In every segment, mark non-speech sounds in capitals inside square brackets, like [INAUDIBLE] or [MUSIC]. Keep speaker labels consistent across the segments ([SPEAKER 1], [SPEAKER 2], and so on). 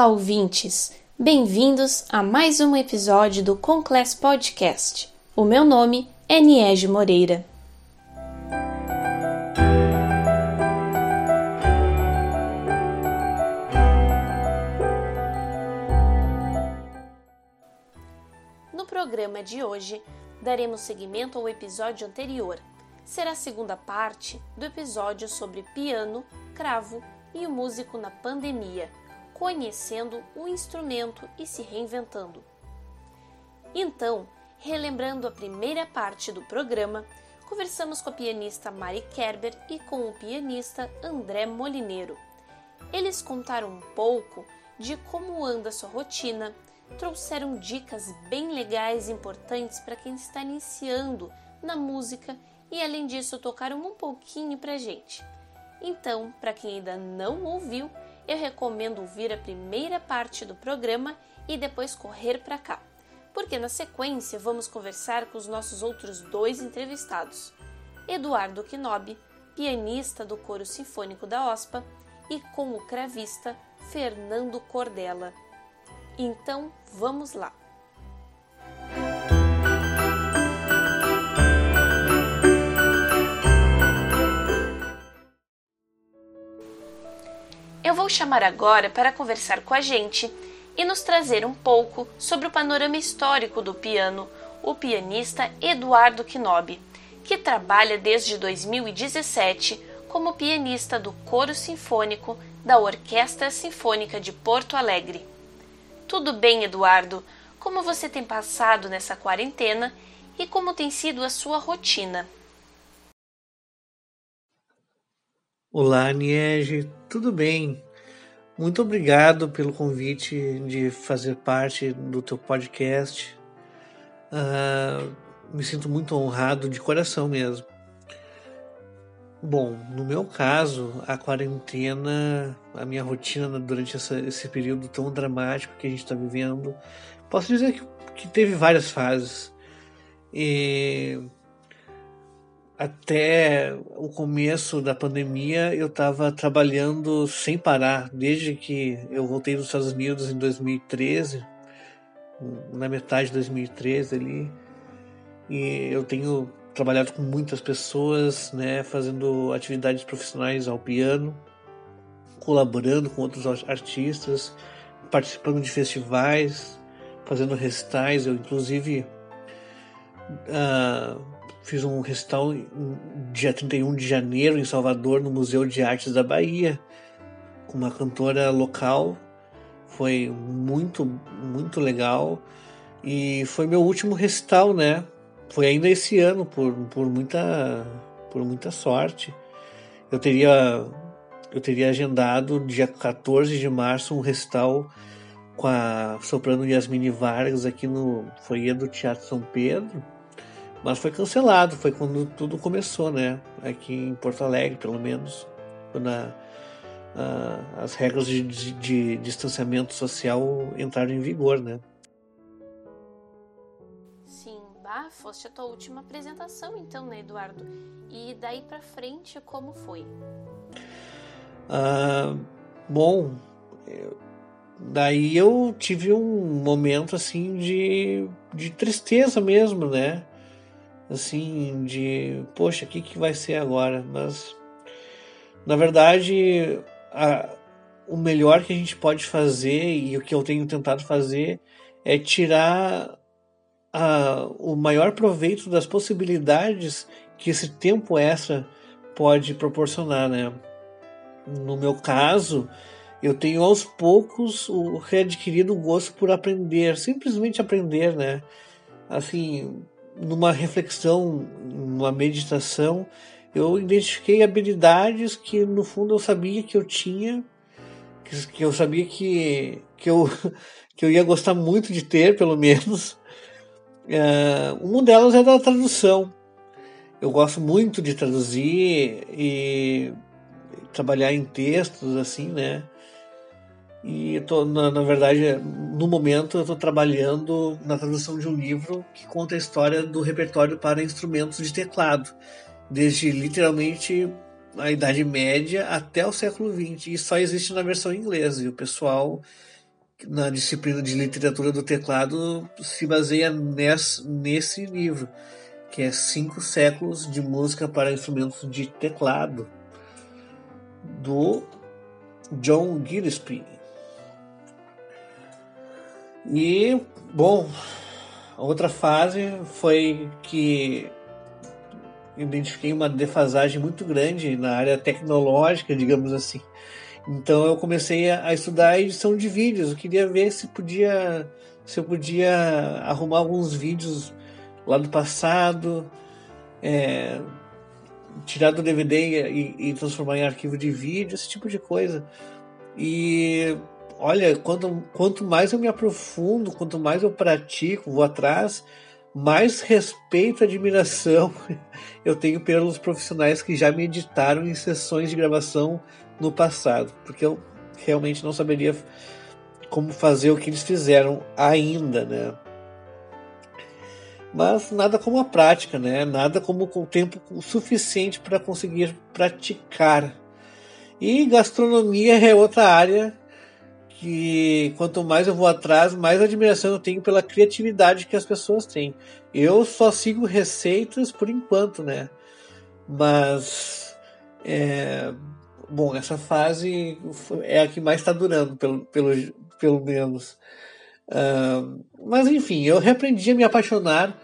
[SPEAKER 1] Olá, ouvintes! Bem-vindos a mais um episódio do Conclass Podcast. O meu nome é Niege Moreira. No programa de hoje, daremos seguimento ao episódio anterior. Será a segunda parte do episódio sobre piano, cravo e o músico na pandemia conhecendo o instrumento e se reinventando. Então, relembrando a primeira parte do programa, conversamos com a pianista Mari Kerber e com o pianista André Molineiro. Eles contaram um pouco de como anda sua rotina, trouxeram dicas bem legais e importantes para quem está iniciando na música e, além disso, tocaram um pouquinho para gente. Então, para quem ainda não ouviu, eu recomendo ouvir a primeira parte do programa e depois correr para cá, porque na sequência vamos conversar com os nossos outros dois entrevistados: Eduardo Quinobi, pianista do Coro Sinfônico da OSPA, e com o cravista Fernando Cordella. Então, vamos lá! Eu vou chamar agora para conversar com a gente e nos trazer um pouco sobre o panorama histórico do piano o pianista Eduardo Quinobi, que trabalha desde 2017 como pianista do Coro Sinfônico da Orquestra Sinfônica de Porto Alegre. Tudo bem, Eduardo? Como você tem passado nessa quarentena e como tem sido a sua rotina?
[SPEAKER 2] Olá, Niege, tudo bem? Muito obrigado pelo convite de fazer parte do teu podcast. Uh, me sinto muito honrado de coração mesmo. Bom, no meu caso, a quarentena, a minha rotina durante essa, esse período tão dramático que a gente está vivendo, posso dizer que, que teve várias fases. E até o começo da pandemia eu estava trabalhando sem parar, desde que eu voltei dos Estados Unidos em 2013, na metade de 2013 ali, e eu tenho trabalhado com muitas pessoas, né, fazendo atividades profissionais ao piano, colaborando com outros artistas, participando de festivais, fazendo recitais, eu inclusive uh, Fiz um recital dia 31 de janeiro em Salvador, no Museu de Artes da Bahia, com uma cantora local. Foi muito, muito legal. E foi meu último recital, né? Foi ainda esse ano, por, por, muita, por muita sorte. Eu teria, eu teria agendado dia 14 de março um recital com a soprano Yasmine Vargas aqui no foyer do Teatro São Pedro mas foi cancelado, foi quando tudo começou, né? Aqui em Porto Alegre, pelo menos, quando a, a, as regras de, de, de, distanciamento social entraram em vigor, né?
[SPEAKER 1] Sim, bah, foste a tua última apresentação, então, né, Eduardo? E daí para frente, como foi?
[SPEAKER 2] Ah, bom, daí eu tive um momento assim de, de tristeza mesmo, né? Assim, de poxa, o que, que vai ser agora? Mas, na verdade, a, o melhor que a gente pode fazer e o que eu tenho tentado fazer é tirar a, o maior proveito das possibilidades que esse tempo extra pode proporcionar, né? No meu caso, eu tenho aos poucos o readquirido gosto por aprender, simplesmente aprender, né? Assim, numa reflexão, numa meditação, eu identifiquei habilidades que no fundo eu sabia que eu tinha, que, que eu sabia que, que, eu, [LAUGHS] que eu ia gostar muito de ter, pelo menos. Uh, [LAUGHS] uma delas é da tradução. Eu gosto muito de traduzir e trabalhar em textos, assim, né? E tô, na, na verdade, no momento eu estou trabalhando na tradução de um livro que conta a história do repertório para instrumentos de teclado, desde literalmente a Idade Média até o século XX, e só existe na versão inglesa. E o pessoal na disciplina de literatura do teclado se baseia nesse, nesse livro, que é Cinco Séculos de Música para Instrumentos de Teclado, do John Gillespie. E, bom, a outra fase foi que identifiquei uma defasagem muito grande na área tecnológica, digamos assim. Então eu comecei a, estudar edição de vídeos. Eu queria ver se podia se eu podia arrumar alguns vídeos lá do passado, é, tirar do DVD e, e, transformar em arquivo de vídeo, esse tipo de coisa. E olha, quanto, quanto mais eu me aprofundo, quanto mais eu pratico, vou atrás, mais respeito e admiração [LAUGHS] eu tenho pelos profissionais que já me editaram em sessões de gravação no passado, porque eu realmente não saberia como fazer o que eles fizeram ainda, né? Mas nada como a prática, né? Nada como o tempo suficiente para conseguir praticar. E gastronomia é outra área que quanto mais eu vou atrás, mais admiração eu tenho pela criatividade que as pessoas têm. Eu só sigo receitas por enquanto, né? Mas é, bom, essa fase é a que mais está durando, pelo, pelo, pelo menos. Uh, mas enfim, eu reaprendi a me apaixonar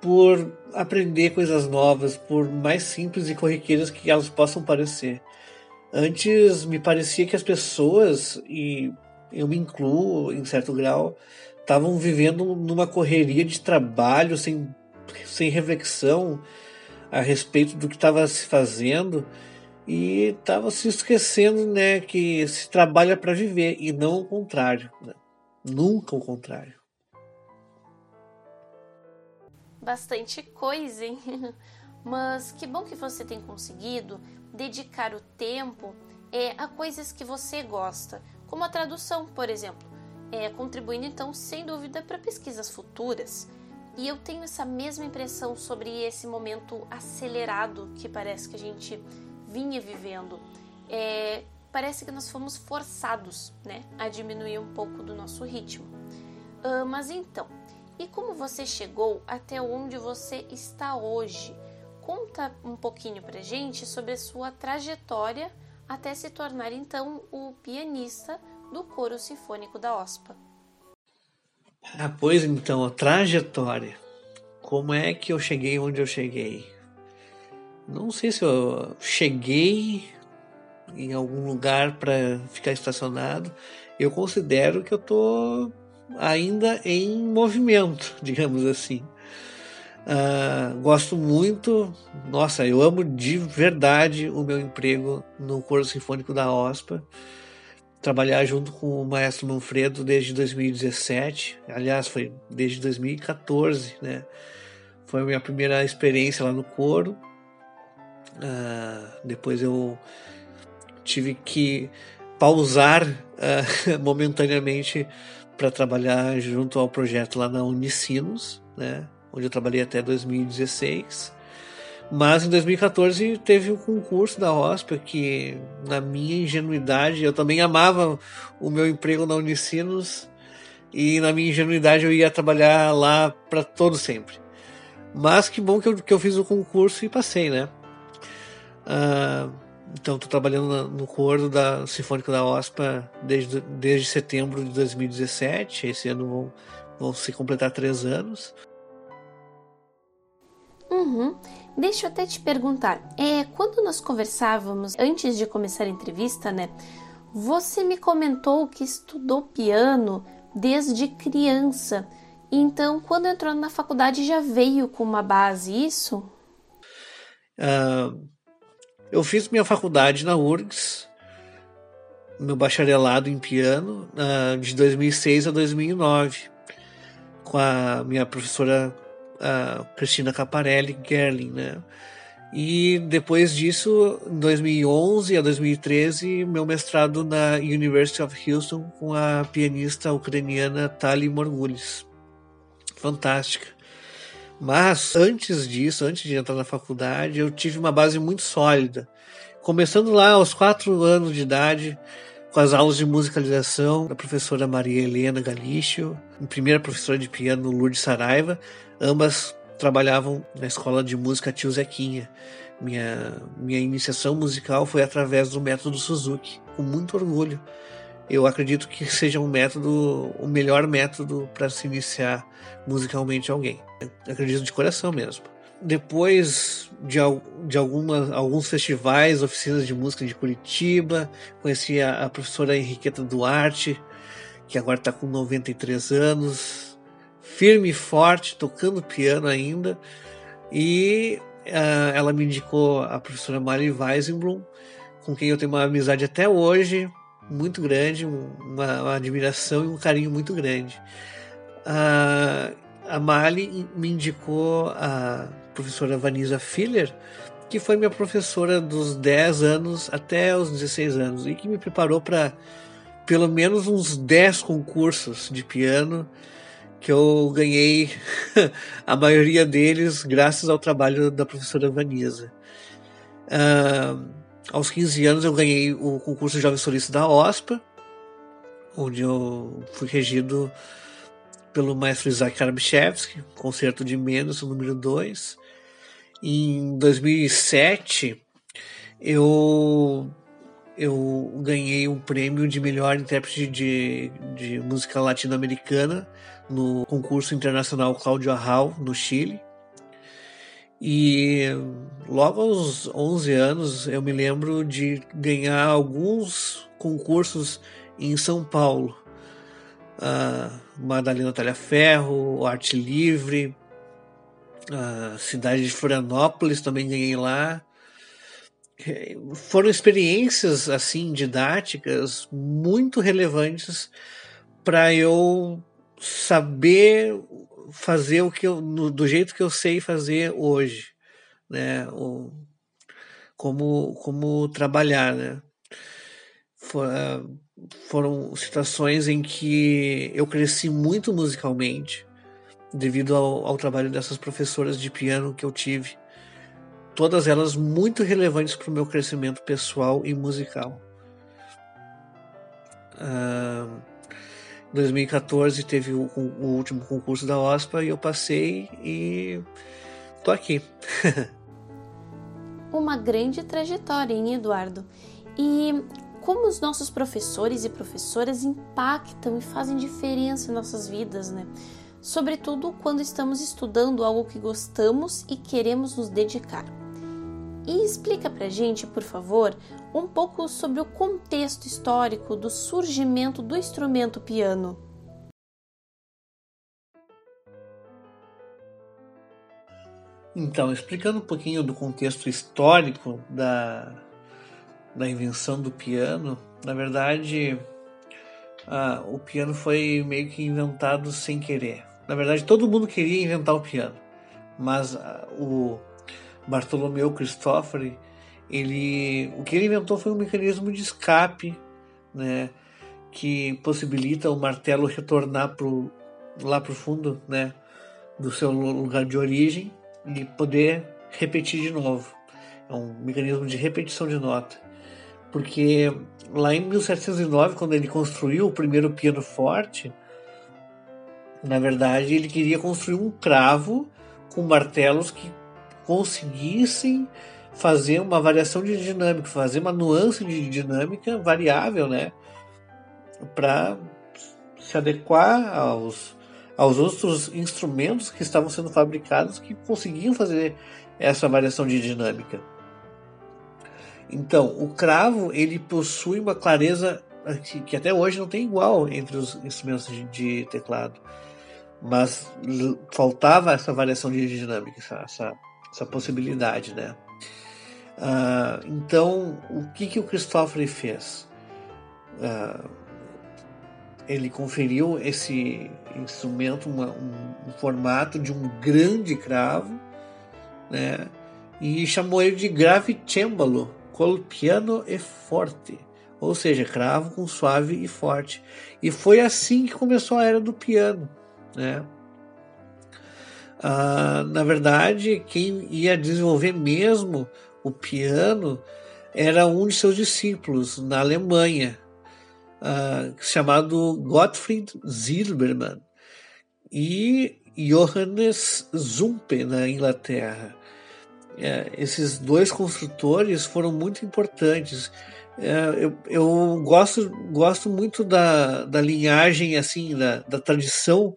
[SPEAKER 2] por aprender coisas novas, por mais simples e corriqueiras que elas possam parecer. Antes me parecia que as pessoas, e eu me incluo em certo grau, estavam vivendo numa correria de trabalho sem, sem reflexão a respeito do que estava se fazendo e estava se esquecendo né, que se trabalha para viver e não o contrário. Né? Nunca o contrário.
[SPEAKER 1] Bastante coisa, hein? [LAUGHS] Mas que bom que você tem conseguido dedicar o tempo é, a coisas que você gosta, como a tradução, por exemplo, é, contribuindo então sem dúvida para pesquisas futuras. E eu tenho essa mesma impressão sobre esse momento acelerado que parece que a gente vinha vivendo. É, parece que nós fomos forçados né, a diminuir um pouco do nosso ritmo. Uh, mas então, e como você chegou até onde você está hoje? Conta um pouquinho pra gente sobre a sua trajetória até se tornar então o pianista do coro sinfônico da OSPA.
[SPEAKER 2] Ah, pois então, a trajetória. Como é que eu cheguei onde eu cheguei? Não sei se eu cheguei em algum lugar para ficar estacionado. Eu considero que eu tô ainda em movimento, [LAUGHS] digamos assim. Uh, gosto muito, nossa, eu amo de verdade o meu emprego no Coro Sinfônico da OSPA. Trabalhar junto com o maestro Manfredo desde 2017, aliás, foi desde 2014, né? Foi a minha primeira experiência lá no coro. Uh, depois eu tive que pausar uh, [LAUGHS] momentaneamente para trabalhar junto ao projeto lá na Unicinos, né? Onde eu trabalhei até 2016. Mas em 2014 teve um concurso da OSPA que, na minha ingenuidade, eu também amava o meu emprego na Unicinos e na minha ingenuidade eu ia trabalhar lá para todo sempre. Mas que bom que eu, que eu fiz o concurso e passei, né? Uh, então estou trabalhando no coro da Sinfônica da OSPA desde, desde setembro de 2017. Esse ano vão, vão se completar três anos.
[SPEAKER 1] Uhum. Deixa eu até te perguntar. É, quando nós conversávamos antes de começar a entrevista, né? Você me comentou que estudou piano desde criança. Então, quando entrou na faculdade, já veio com uma base isso?
[SPEAKER 2] Uh, eu fiz minha faculdade na URGS, meu bacharelado em piano, uh, de 2006 a 2009, com a minha professora a Cristina Caparelli Gerling, né? E depois disso, em 2011 a 2013, meu mestrado na University of Houston com a pianista ucraniana Tali Morgulis. Fantástica. Mas antes disso, antes de entrar na faculdade, eu tive uma base muito sólida. Começando lá aos quatro anos de idade, com as aulas de musicalização da professora Maria Helena Galício, primeira professora de piano Lourdes Saraiva, ambas trabalhavam na escola de música Tio Zequinha. Minha, minha iniciação musical foi através do método Suzuki, com muito orgulho. Eu acredito que seja um método, o melhor método para se iniciar musicalmente alguém. Eu acredito de coração mesmo. Depois de, de alguns festivais, oficinas de música de Curitiba, conheci a, a professora Henriqueta Duarte, que agora está com 93 anos, firme e forte, tocando piano ainda. E uh, ela me indicou a professora Mari Weisenblum, com quem eu tenho uma amizade até hoje muito grande, uma, uma admiração e um carinho muito grande. Uh, a Mali me indicou a professora Vanisa Filler, que foi minha professora dos 10 anos até os 16 anos e que me preparou para pelo menos uns 10 concursos de piano que eu ganhei [LAUGHS] a maioria deles graças ao trabalho da professora Vanisa. Uh, aos 15 anos eu ganhei o concurso Jovem Solista da OSPA, onde eu fui regido pelo maestro Isaac Karabchevsky, concerto de menos, número 2. Em 2007, eu eu ganhei um prêmio de melhor intérprete de, de música latino-americana no concurso internacional Cláudio Arral, no Chile. E logo aos 11 anos eu me lembro de ganhar alguns concursos em São Paulo. Uh, Madalena Talhaferro, Arte Livre, a cidade de Florianópolis também ganhei lá. Foram experiências assim didáticas muito relevantes para eu saber fazer o que eu, no, do jeito que eu sei fazer hoje, né? O, como, como trabalhar, né? For, foram situações em que eu cresci muito musicalmente devido ao, ao trabalho dessas professoras de piano que eu tive. Todas elas muito relevantes para o meu crescimento pessoal e musical. Uh, 2014 teve o, o, último concurso da OSPA e eu passei e tô aqui. [LAUGHS]
[SPEAKER 1] Uma grande trajetória, hein, Eduardo? E como os nossos professores e professoras impactam e fazem diferença em nossas vidas, né? Sobretudo quando estamos estudando algo que gostamos e queremos nos dedicar. E explica pra gente, por favor, um pouco sobre o contexto histórico do surgimento do instrumento piano.
[SPEAKER 2] Então, explicando um pouquinho do contexto histórico da, da invenção do piano, na verdade, ah, o piano foi meio que inventado sem querer. Na verdade, todo mundo queria inventar o piano, mas ah, o Bartolomeu Cristofori ele, o que ele inventou foi um mecanismo de escape, né, que possibilita o martelo retornar pro, lá para o fundo, né, do seu lugar de origem e poder repetir de novo. É um mecanismo de repetição de nota. Porque lá em 1709, quando ele construiu o primeiro piano forte, na verdade ele queria construir um cravo com martelos que conseguissem fazer uma variação de dinâmica, fazer uma nuance de dinâmica variável, né? Para se adequar aos, aos outros instrumentos que estavam sendo fabricados que conseguiam fazer essa variação de dinâmica. Então, o cravo ele possui uma clareza que, que até hoje não tem igual entre os instrumentos de, de teclado, mas faltava essa variação de dinâmica, essa, essa, essa possibilidade, né? Uh, então, o que, que o Christopher fez? Uh, ele conferiu esse instrumento uma, um, um, formato de um grande cravo, né? E chamou ele de grave cembalo, col piano e forte, ou seja, cravo com suave e forte. E foi assim que começou a era do piano, né? Uh, na verdade, quem ia desenvolver mesmo o piano era um de seus discípulos na Alemanha, uh, chamado Gottfried Zilberman e Johannes Zumpe, na Inglaterra. É, esses dois construtores foram muito importantes. É, eu, eu gosto, gosto muito da, da linhagem, assim, da, da tradição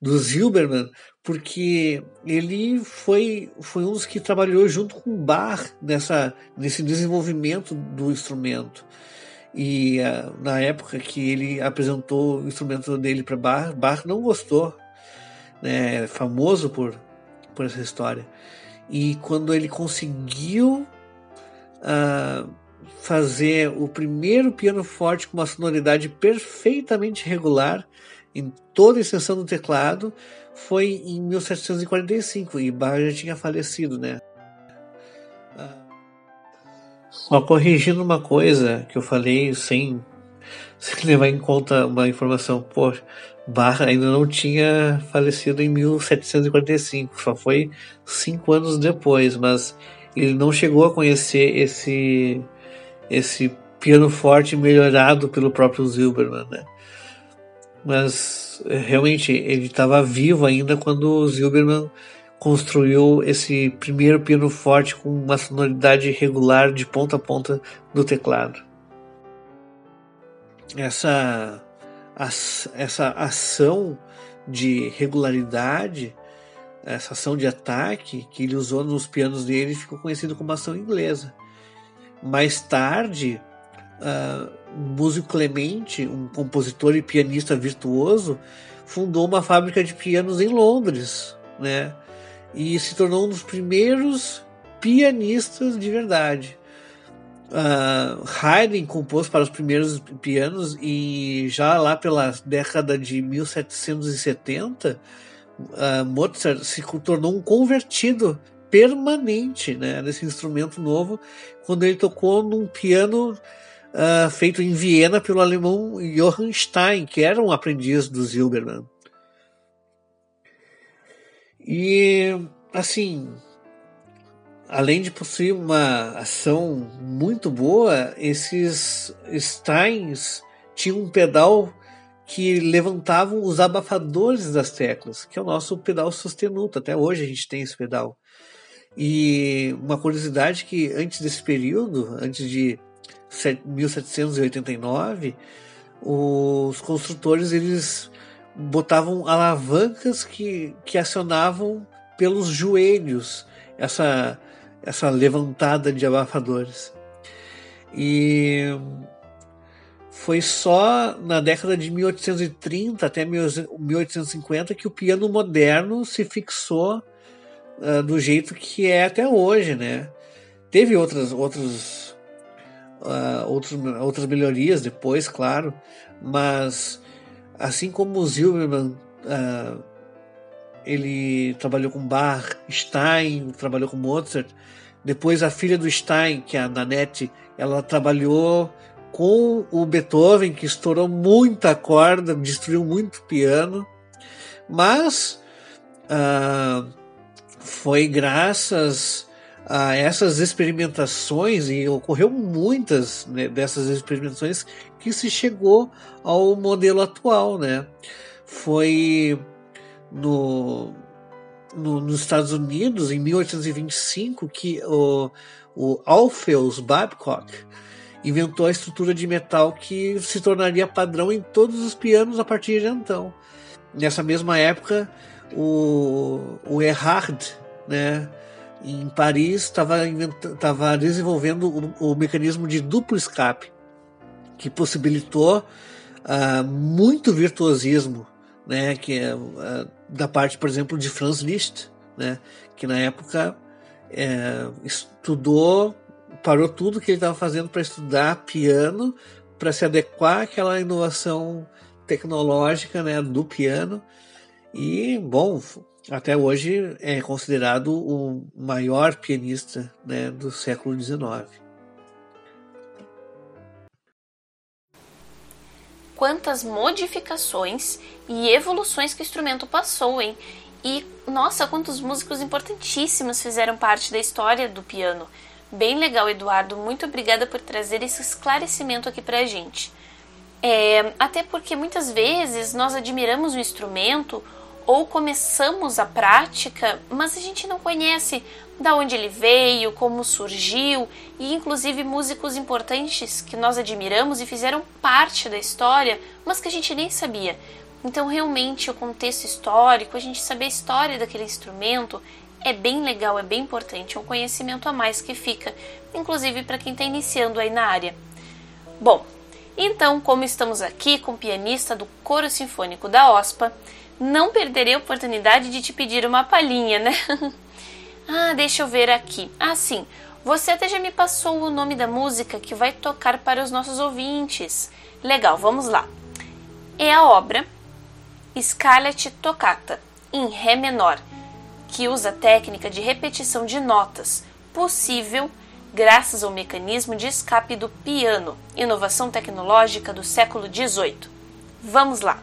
[SPEAKER 2] do Zilberman, porque ele foi, foi um dos que trabalhou junto com Bach nessa, nesse desenvolvimento do instrumento. E uh, na época que ele apresentou o instrumento dele para Bach, Bach não gostou, né, é famoso por, por essa história. E quando ele conseguiu uh, fazer o primeiro piano forte com uma sonoridade perfeitamente regular em toda a extensão do teclado, foi em 1745 e Bach já tinha falecido, né? Só corrigindo uma coisa que eu falei sem, [LAUGHS] sem levar em conta uma informação, poxa, Bach ainda não tinha falecido em 1745, só foi cinco anos depois, mas ele não chegou a conhecer esse esse piano forte melhorado pelo próprio Zilberman, né? Mas realmente ele estava vivo ainda quando Zilberman construiu esse primeiro piano forte com uma sonoridade regular de ponta a ponta do teclado. Essa essa ação de regularidade, essa ação de ataque que ele usou nos pianos dele ficou conhecido como ação inglesa. Mais tarde, uh, Músico Clemente, um compositor e pianista virtuoso, fundou uma fábrica de pianos em Londres, né? E se tornou um dos primeiros pianistas de verdade. Uh, Haydn compôs para os primeiros pianos e já lá pela década de 1770 uh, Mozart se tornou um convertido permanente né, nesse instrumento novo quando ele tocou num piano uh, feito em Viena pelo alemão Johann Stein, que era um aprendiz do Zilberman. E assim, além de possuir uma ação muito boa, esses Steins tinham um pedal que levantavam os abafadores das teclas, que é o nosso pedal sostenuto. Até hoje a gente tem esse pedal. E uma curiosidade que antes desse período, antes de 1789, os construtores eles botavam alavancas que, que acionavam pelos joelhos essa essa levantada de abafadores. E foi só na década de 1830 até 1850 que o piano moderno se fixou uh, do jeito que é até hoje, né? Teve outras outras uh, outros, outras melhorias depois, claro, mas assim como o Zilberman uh, ele trabalhou com Bach, Stein trabalhou com Mozart. Depois a filha do Stein, que é a Nanette, ela trabalhou com o Beethoven, que estourou muita corda, destruiu muito piano. Mas uh, foi graças a essas experimentações, e ocorreu muitas né, dessas experimentações, que se chegou ao modelo atual. Né? Foi no, no, nos Estados Unidos, em 1825, que o, o Alpheus Babcock inventou a estrutura de metal que se tornaria padrão em todos os pianos a partir de então. Nessa mesma época, o, o Erhard, né, em Paris, estava desenvolvendo o, o, mecanismo de duplo escape, que possibilitou uh, muito virtuosismo né, que uh, da parte, por exemplo, de Franz Liszt, né, que na época é, estudou, parou tudo que ele estava fazendo para estudar piano, para se adequar àquela inovação tecnológica né, do piano. E, bom, até hoje é considerado o maior pianista né, do século XIX.
[SPEAKER 1] quantas modificações e evoluções que o instrumento passou, hein? E nossa, quantos músicos importantíssimos fizeram parte da história do piano. Bem legal, Eduardo. Muito obrigada por trazer esse esclarecimento aqui pra gente. É, até porque muitas vezes nós admiramos o instrumento ou começamos a prática, mas a gente não conhece da onde ele veio, como surgiu, e inclusive músicos importantes que nós admiramos e fizeram parte da história, mas que a gente nem sabia. Então, realmente, o contexto histórico, a gente saber a história daquele instrumento é bem legal, é bem importante, é um conhecimento a mais que fica, inclusive para quem está iniciando aí na área. Bom, então, como estamos aqui com o pianista do Coro Sinfônico da OSPA, não perderei a oportunidade de te pedir uma palhinha, né? [LAUGHS] ah, deixa eu ver aqui. Ah, sim. Você até já me passou o nome da música que vai tocar para os nossos ouvintes. Legal, vamos lá. É a obra Scarlet Toccata, em Ré menor, que usa a técnica de repetição de notas, possível graças ao mecanismo de escape do piano, inovação tecnológica do século XVIII. Vamos lá!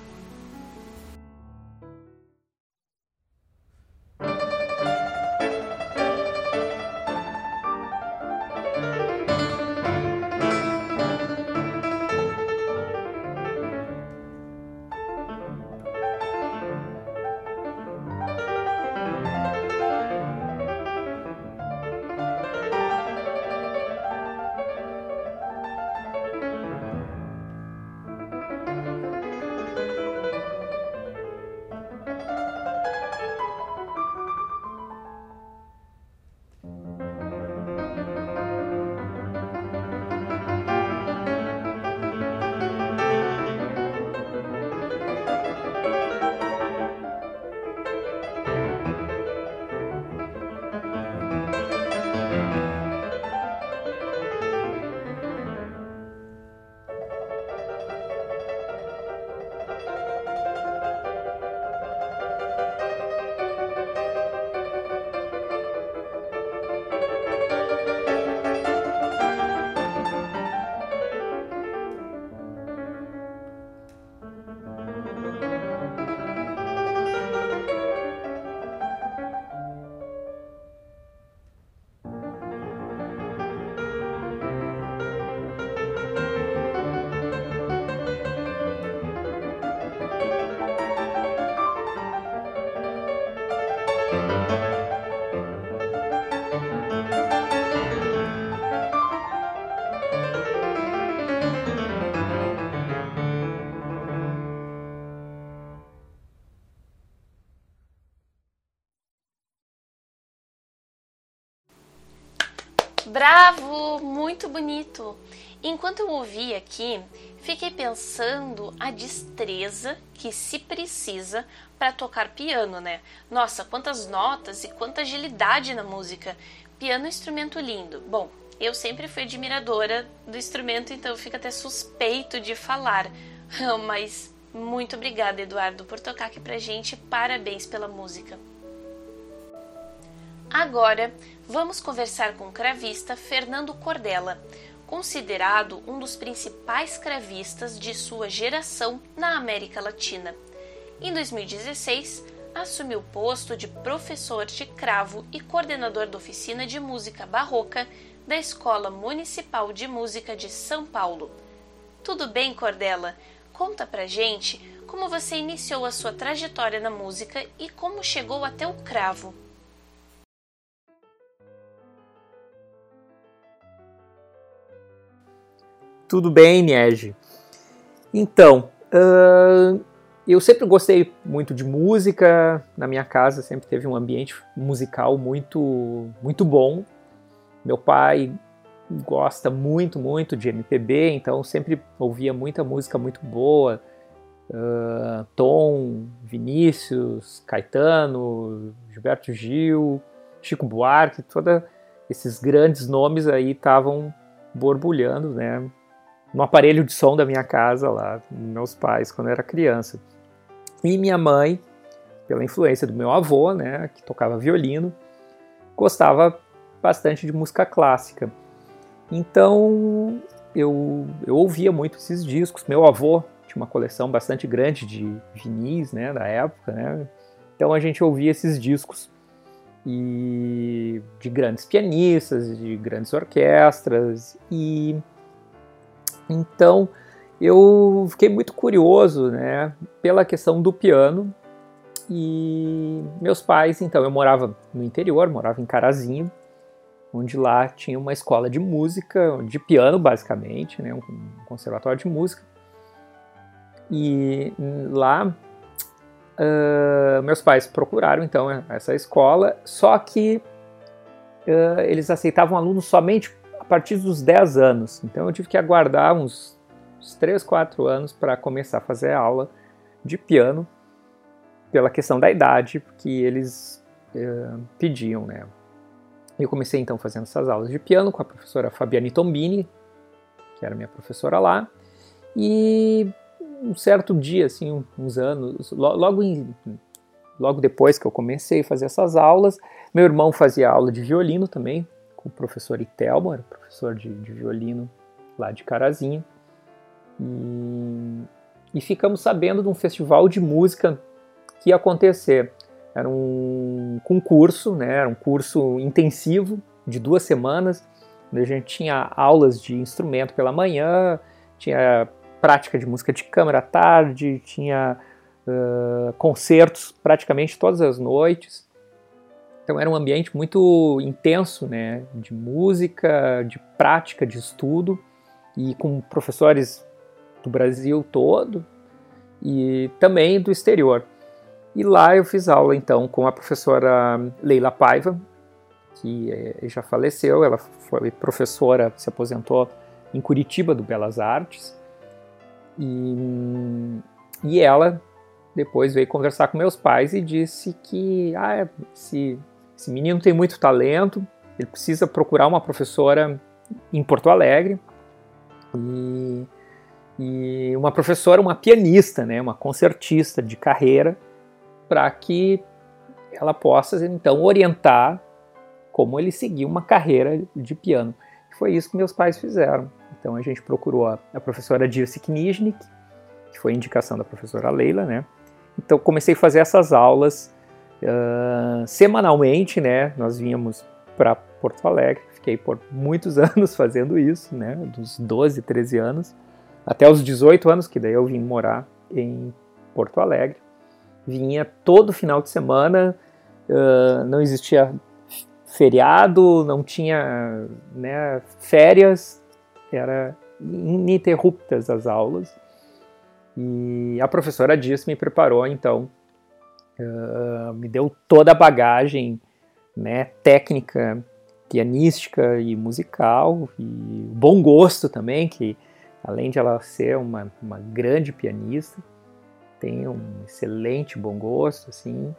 [SPEAKER 1] Bravo, muito bonito. Enquanto eu ouvi aqui, fiquei pensando a destreza que se precisa para tocar piano, né? Nossa, quantas notas e quanta agilidade na música. Piano é um instrumento lindo. Bom, eu sempre fui admiradora do instrumento, então fica até suspeito de falar. [LAUGHS] Mas muito obrigada, Eduardo, por tocar aqui pra gente. Parabéns pela música. Agora, vamos conversar com o cravista Fernando Cordella, considerado um dos principais cravistas de sua geração na América Latina. Em 2016, assumiu o posto de professor de cravo e coordenador da oficina de música barroca da Escola Municipal de Música de São Paulo. Tudo bem, Cordella? Conta pra gente como você iniciou a sua trajetória na música e como chegou até o cravo.
[SPEAKER 3] Tudo bem, Niege? Então, uh, eu sempre gostei muito de música. Na minha casa sempre teve um ambiente musical muito, muito bom. Meu pai gosta muito, muito de MPB, então sempre ouvia muita música muito boa. Uh, Tom, Vinícius, Caetano, Gilberto Gil, Chico Buarque, todos esses grandes nomes aí estavam borbulhando, né? No aparelho de som da minha casa lá, meus pais, quando eu era criança. E minha mãe, pela influência do meu avô, né, que tocava violino, gostava bastante de música clássica. Então eu, eu ouvia muito esses discos. Meu avô tinha uma coleção bastante grande de vinis, né, da época, né? Então a gente ouvia esses discos e de grandes pianistas, de grandes orquestras e então eu fiquei muito curioso, né, pela questão do piano. E meus pais, então, eu morava no interior, morava em Carazinho, onde lá tinha uma escola de música, de piano basicamente, né, um conservatório de música. E lá uh, meus pais procuraram então essa escola, só que uh, eles aceitavam alunos somente a partir dos 10 anos. Então eu tive que aguardar uns, uns 3, 4 anos para começar a fazer aula de piano pela questão da idade que eles uh, pediam, né? Eu comecei então fazendo essas aulas de piano com a professora Fabiane Tombini, que era minha professora lá, e um certo dia, assim, uns anos, logo, em, logo depois que eu comecei a fazer essas aulas, meu irmão fazia aula de violino também, com o professor Itelmo, era professor de, de violino lá de Carazinho, e, e ficamos sabendo de um festival de música que ia acontecer. Era um concurso, né? Era um curso intensivo de duas semanas. Onde a gente tinha aulas de instrumento pela manhã, tinha prática de música de câmara à tarde, tinha uh, concertos praticamente todas as noites. Então era um ambiente muito intenso, né? De música, de prática, de estudo e com professores do Brasil todo e também do exterior. E lá eu fiz aula então com a professora Leila Paiva, que eh, já faleceu, ela foi professora, se aposentou em Curitiba do Belas Artes. E, e ela depois veio conversar com meus pais e disse que ah, esse, esse menino tem muito talento, ele precisa procurar uma professora em Porto Alegre. E, e uma professora, uma pianista, né, uma concertista de carreira, para que ela possa então orientar como ele seguir uma carreira de piano. Foi isso que meus pais fizeram. Então a gente procurou a, a professora Dirce Kniznik, que foi indicação da professora Leila, né? Então comecei a fazer essas aulas uh, semanalmente, né? Nós vínhamos para Porto Alegre, fiquei por muitos [LAUGHS] anos fazendo isso, né? Dos 12, 13 anos, até os 18 anos, que daí eu vim morar em Porto Alegre vinha todo final de semana, uh, não existia feriado, não tinha né, férias, era ininterruptas as aulas. E a professora Dias me preparou, então, uh, me deu toda a bagagem né, técnica, pianística e musical, e bom gosto também, que além de ela ser uma, uma grande pianista, tem um excelente bom gosto, assim,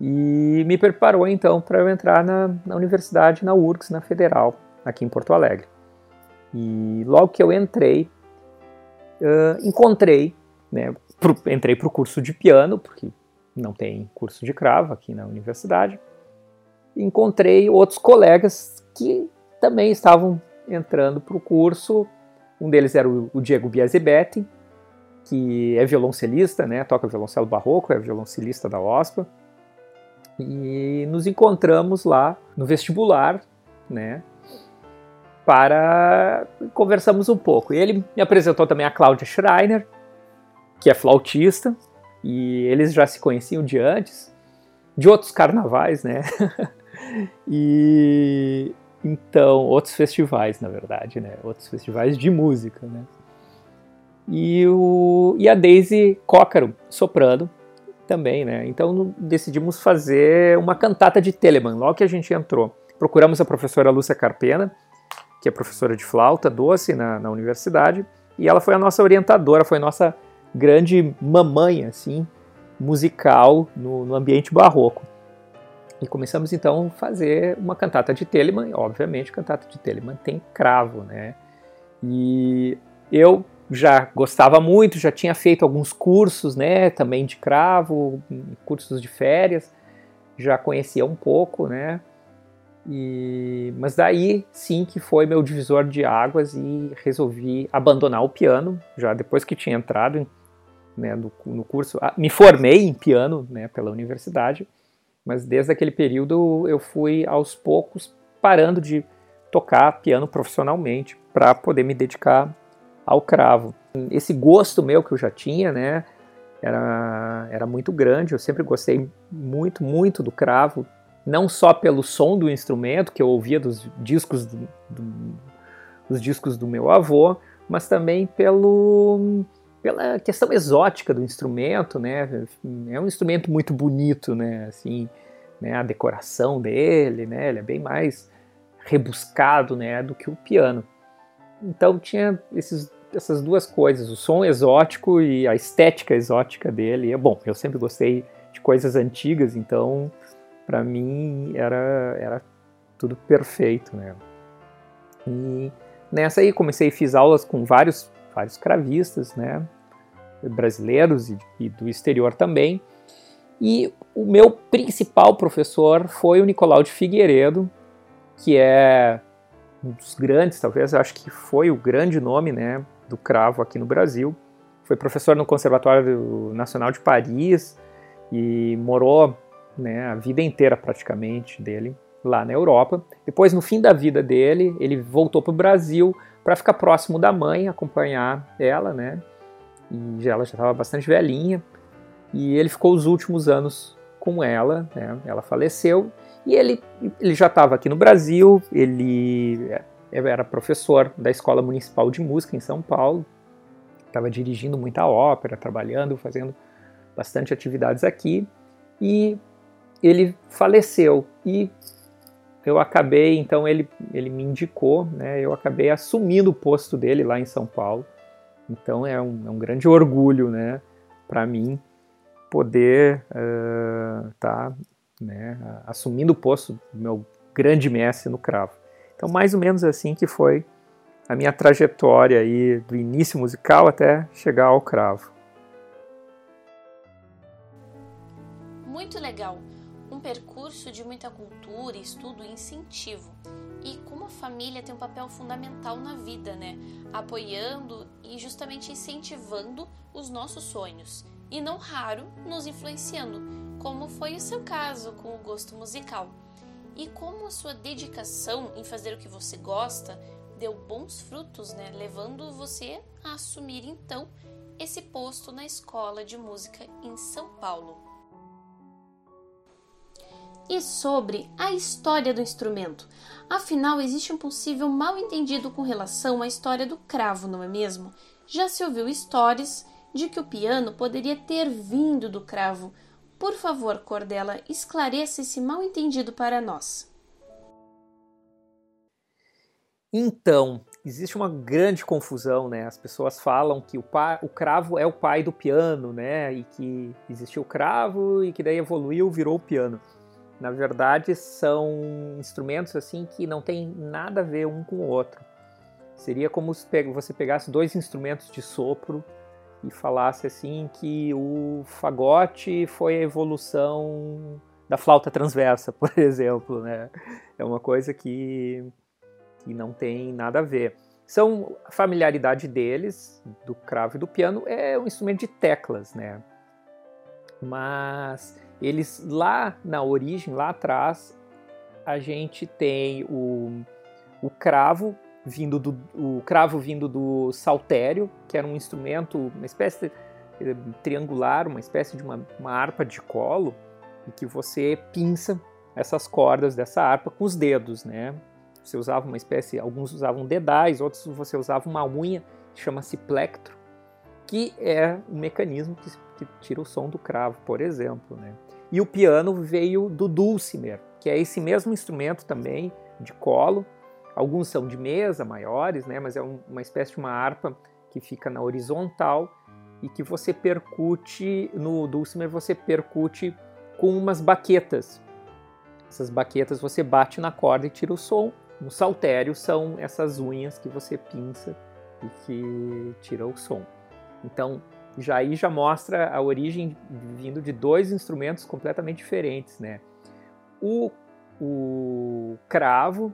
[SPEAKER 3] e me preparou então para eu entrar na, na, universidade, na URGS, na Federal, aqui em Porto Alegre. E logo que eu entrei, uh, encontrei, né, pro, entrei para o curso de piano, porque não tem curso de cravo aqui na universidade, encontrei outros colegas que também estavam entrando para o curso. Um deles era o, Diego Biazebetti, que é violoncelista, né, toca violoncelo barroco, é violoncelista da OSPA. E nos encontramos lá no vestibular, né, para conversamos um pouco. Ele me apresentou também a Cláudia Schreiner, que é flautista, e eles já se conheciam de antes, de outros carnavais, né? [LAUGHS] e então, outros festivais, na verdade, né? Outros festivais de música, né? e, o, e a Daisy Cócaro soprando também, né? Então decidimos fazer uma cantata de Telemann, logo que a gente entrou. Procuramos a professora Lúcia Carpena, que é professora de flauta doce na, na universidade, e ela foi a nossa orientadora, foi a nossa grande mamãe, assim, musical no, no ambiente barroco. E começamos então a fazer uma cantata de Telemann, obviamente cantata de Telemann tem cravo, né? E eu já gostava muito, já tinha feito alguns cursos, né, também de cravo, cursos de férias, já conhecia um pouco, né, e, mas daí sim que foi meu divisor de águas e resolvi abandonar o piano, já depois que tinha entrado né, no, no, curso, ah, me formei em piano né, pela universidade, mas desde aquele período eu fui aos poucos parando de tocar piano profissionalmente para poder me dedicar ao cravo. esse gosto meu que eu já tinha, né, era, era muito grande. Eu sempre gostei muito, muito do cravo, não só pelo som do instrumento que eu ouvia dos discos do, do, dos discos do meu avô, mas também pelo pela questão exótica do instrumento, né? É um instrumento muito bonito, né? Assim, né? A decoração dele, né? Ele é bem mais rebuscado, né? Do que o piano. Então tinha esses, essas duas coisas, o som exótico e a estética exótica dele. E, bom, eu sempre gostei de coisas antigas, então para mim era era tudo perfeito, né? E nessa aí comecei fiz aulas com vários vários cravistas, né? brasileiros e, e do exterior também. E o meu principal professor foi o Nicolau de Figueiredo, que é um dos grandes, talvez, acho que foi o grande nome né, do cravo aqui no Brasil. Foi professor no Conservatório Nacional de Paris e morou né, a vida inteira praticamente dele lá na Europa. Depois, no fim da vida dele, ele voltou para o Brasil para ficar próximo da mãe, acompanhar ela, né? e ela já estava bastante velhinha, e ele ficou os últimos anos com ela, né? ela faleceu, e ele, ele já estava aqui no Brasil, ele é, era professor da Escola Municipal de Música em São Paulo, estava dirigindo muita ópera, trabalhando, fazendo bastante atividades aqui, e ele faleceu, e eu acabei, então ele, ele me indicou, né, eu acabei assumindo o posto dele lá em São Paulo, então é um, é um grande orgulho, né, para mim poder estar uh, tá, né, assumindo o posto do meu grande mestre no cravo. Então mais ou menos assim que foi a minha trajetória aí do início musical até chegar ao cravo.
[SPEAKER 1] Muito legal um percurso de muita cultura, estudo e incentivo. E como a família tem um papel fundamental na vida, né? Apoiando e justamente incentivando os nossos sonhos. E não raro nos influenciando, como foi o seu caso com o gosto musical. E como a sua dedicação em fazer o que você gosta deu bons frutos, né? Levando você a assumir então esse posto na escola de música em São Paulo e sobre a história do instrumento. Afinal, existe um possível mal entendido com relação à história do cravo, não é mesmo? Já se ouviu histórias de que o piano poderia ter vindo do cravo. Por favor, Cordela, esclareça esse mal entendido para nós.
[SPEAKER 3] Então, existe uma grande confusão, né? As pessoas falam que o, o cravo é o pai do piano, né? E que existiu o cravo e que daí evoluiu, virou o piano. Na verdade, são instrumentos assim que não tem nada a ver um com o outro. Seria como se você pegasse dois instrumentos de sopro e falasse assim que o fagote foi a evolução da flauta transversa, [LAUGHS] por exemplo, né? É uma coisa que, que não tem nada a ver. São a familiaridade deles, do cravo e do piano, é um instrumento de teclas, né? Mas eles lá na origem, lá atrás, a gente tem o, o cravo vindo do o cravo vindo do saltério, que era um instrumento, uma espécie de, eh, triangular, uma espécie de uma, uma harpa de colo, e que você pinça essas cordas dessa harpa com os dedos, né? Você usava uma espécie, alguns usavam dedais, outros você usava uma unha chama-se plectro, que é um mecanismo que, que tira o som do cravo, por exemplo, né? E o piano veio do dulcimer, que é esse mesmo instrumento também de colo. Alguns são de mesa, maiores, né, mas é um, uma espécie de uma harpa que fica na horizontal e que você percute, no dulcimer você percute com umas baquetas. Essas baquetas você bate na corda e tira o som. No saltério são essas unhas que você pinça e que tira o som. Então, já aí já mostra a origem vindo de dois instrumentos completamente diferentes, né? O, o cravo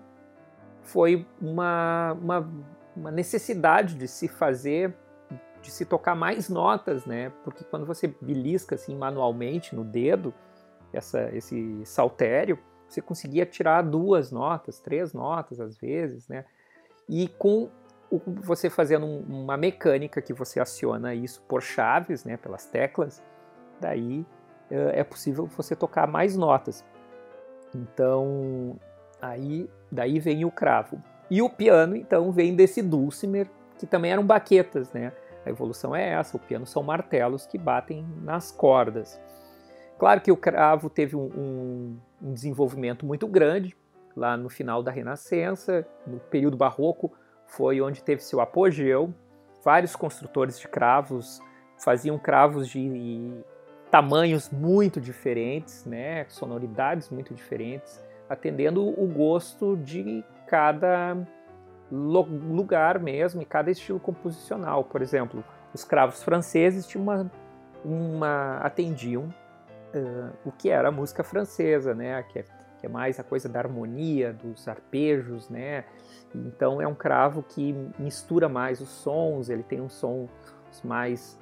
[SPEAKER 3] foi uma, uma, uma necessidade de se fazer, de se tocar mais notas, né? Porque quando você belisca assim manualmente no dedo essa, esse saltério, você conseguia tirar duas notas, três notas às vezes, né? E com você fazendo uma mecânica que você aciona isso por chaves, né, pelas teclas, daí é possível você tocar mais notas. Então, aí daí vem o cravo. E o piano, então, vem desse dulcimer, que também eram baquetas, né? A evolução é essa, o piano são martelos que batem nas cordas. Claro que o cravo teve um, um, um desenvolvimento muito grande lá no final da Renascença, no período barroco foi onde teve seu apogeu. Vários construtores de cravos faziam cravos de tamanhos muito diferentes, né, sonoridades muito diferentes, atendendo o gosto de cada lugar mesmo e cada estilo composicional. Por exemplo, os cravos franceses tinham uma, uma atendiam uh, o que era a música francesa, né, que é, que é mais a coisa da harmonia, dos arpejos, né. Então é um cravo que mistura mais os sons, ele tem um som mais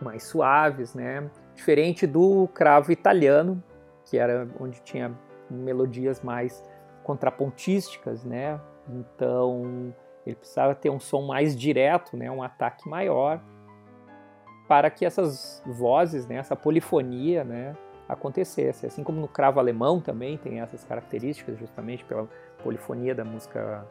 [SPEAKER 3] mais suaves, né? Diferente do cravo italiano, que era onde tinha melodias mais contrapontísticas, né? Então ele precisava ter um som mais direto, né? Um ataque maior para que essas vozes, né? Essa polifonia, né? Acontecesse. Assim como no cravo alemão também tem essas características, justamente pela polifonia da música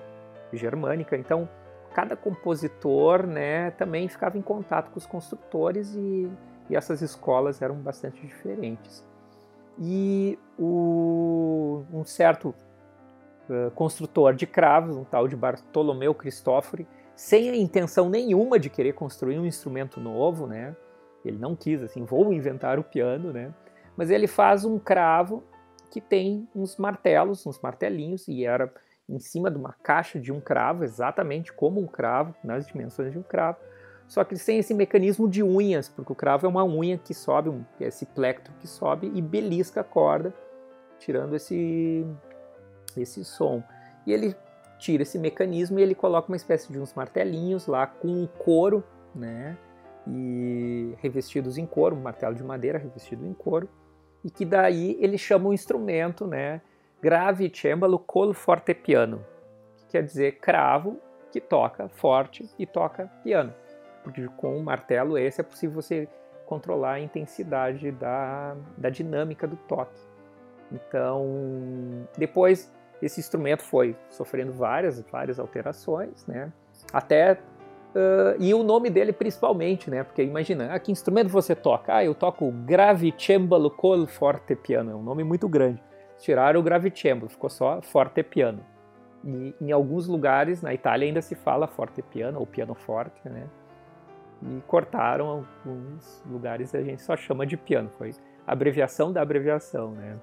[SPEAKER 3] germânica. Então cada compositor né, também ficava em contato com os construtores e, e essas escolas eram bastante diferentes. E o, um certo uh, construtor de cravos, um tal de Bartolomeu Cristofori, sem a intenção nenhuma de querer construir um instrumento novo, né? Ele não quis assim, vou inventar o piano, né? Mas ele faz um cravo que tem uns martelos, uns martelinhos, e era em cima de uma caixa de um cravo, exatamente como um cravo, nas dimensões de um cravo. Só que têm esse mecanismo de unhas, porque o cravo é uma unha que sobe, um, esse plectro que sobe e belisca a corda, tirando esse, esse som. E ele tira esse mecanismo e ele coloca uma espécie de uns martelinhos lá com um couro, né? E revestidos em couro, um martelo de madeira revestido em couro, e que daí ele chama o instrumento, né? grave, cembalo, col, forte piano, que quer dizer cravo que toca forte e toca piano, porque com o martelo esse é possível você controlar a intensidade da, da dinâmica do toque. Então, depois esse instrumento foi sofrendo várias, várias alterações, né? Até Uh, e o nome dele principalmente, né? Porque imagina, ah, que instrumento você toca? Ah, eu toco grave, cembalo, col, forte, piano. É um nome muito grande tiraram o gravicembalo, ficou só forte piano. E em alguns lugares na Itália ainda se fala forte piano ou piano forte, né? E cortaram alguns lugares a gente só chama de piano, foi abreviação da abreviação, né?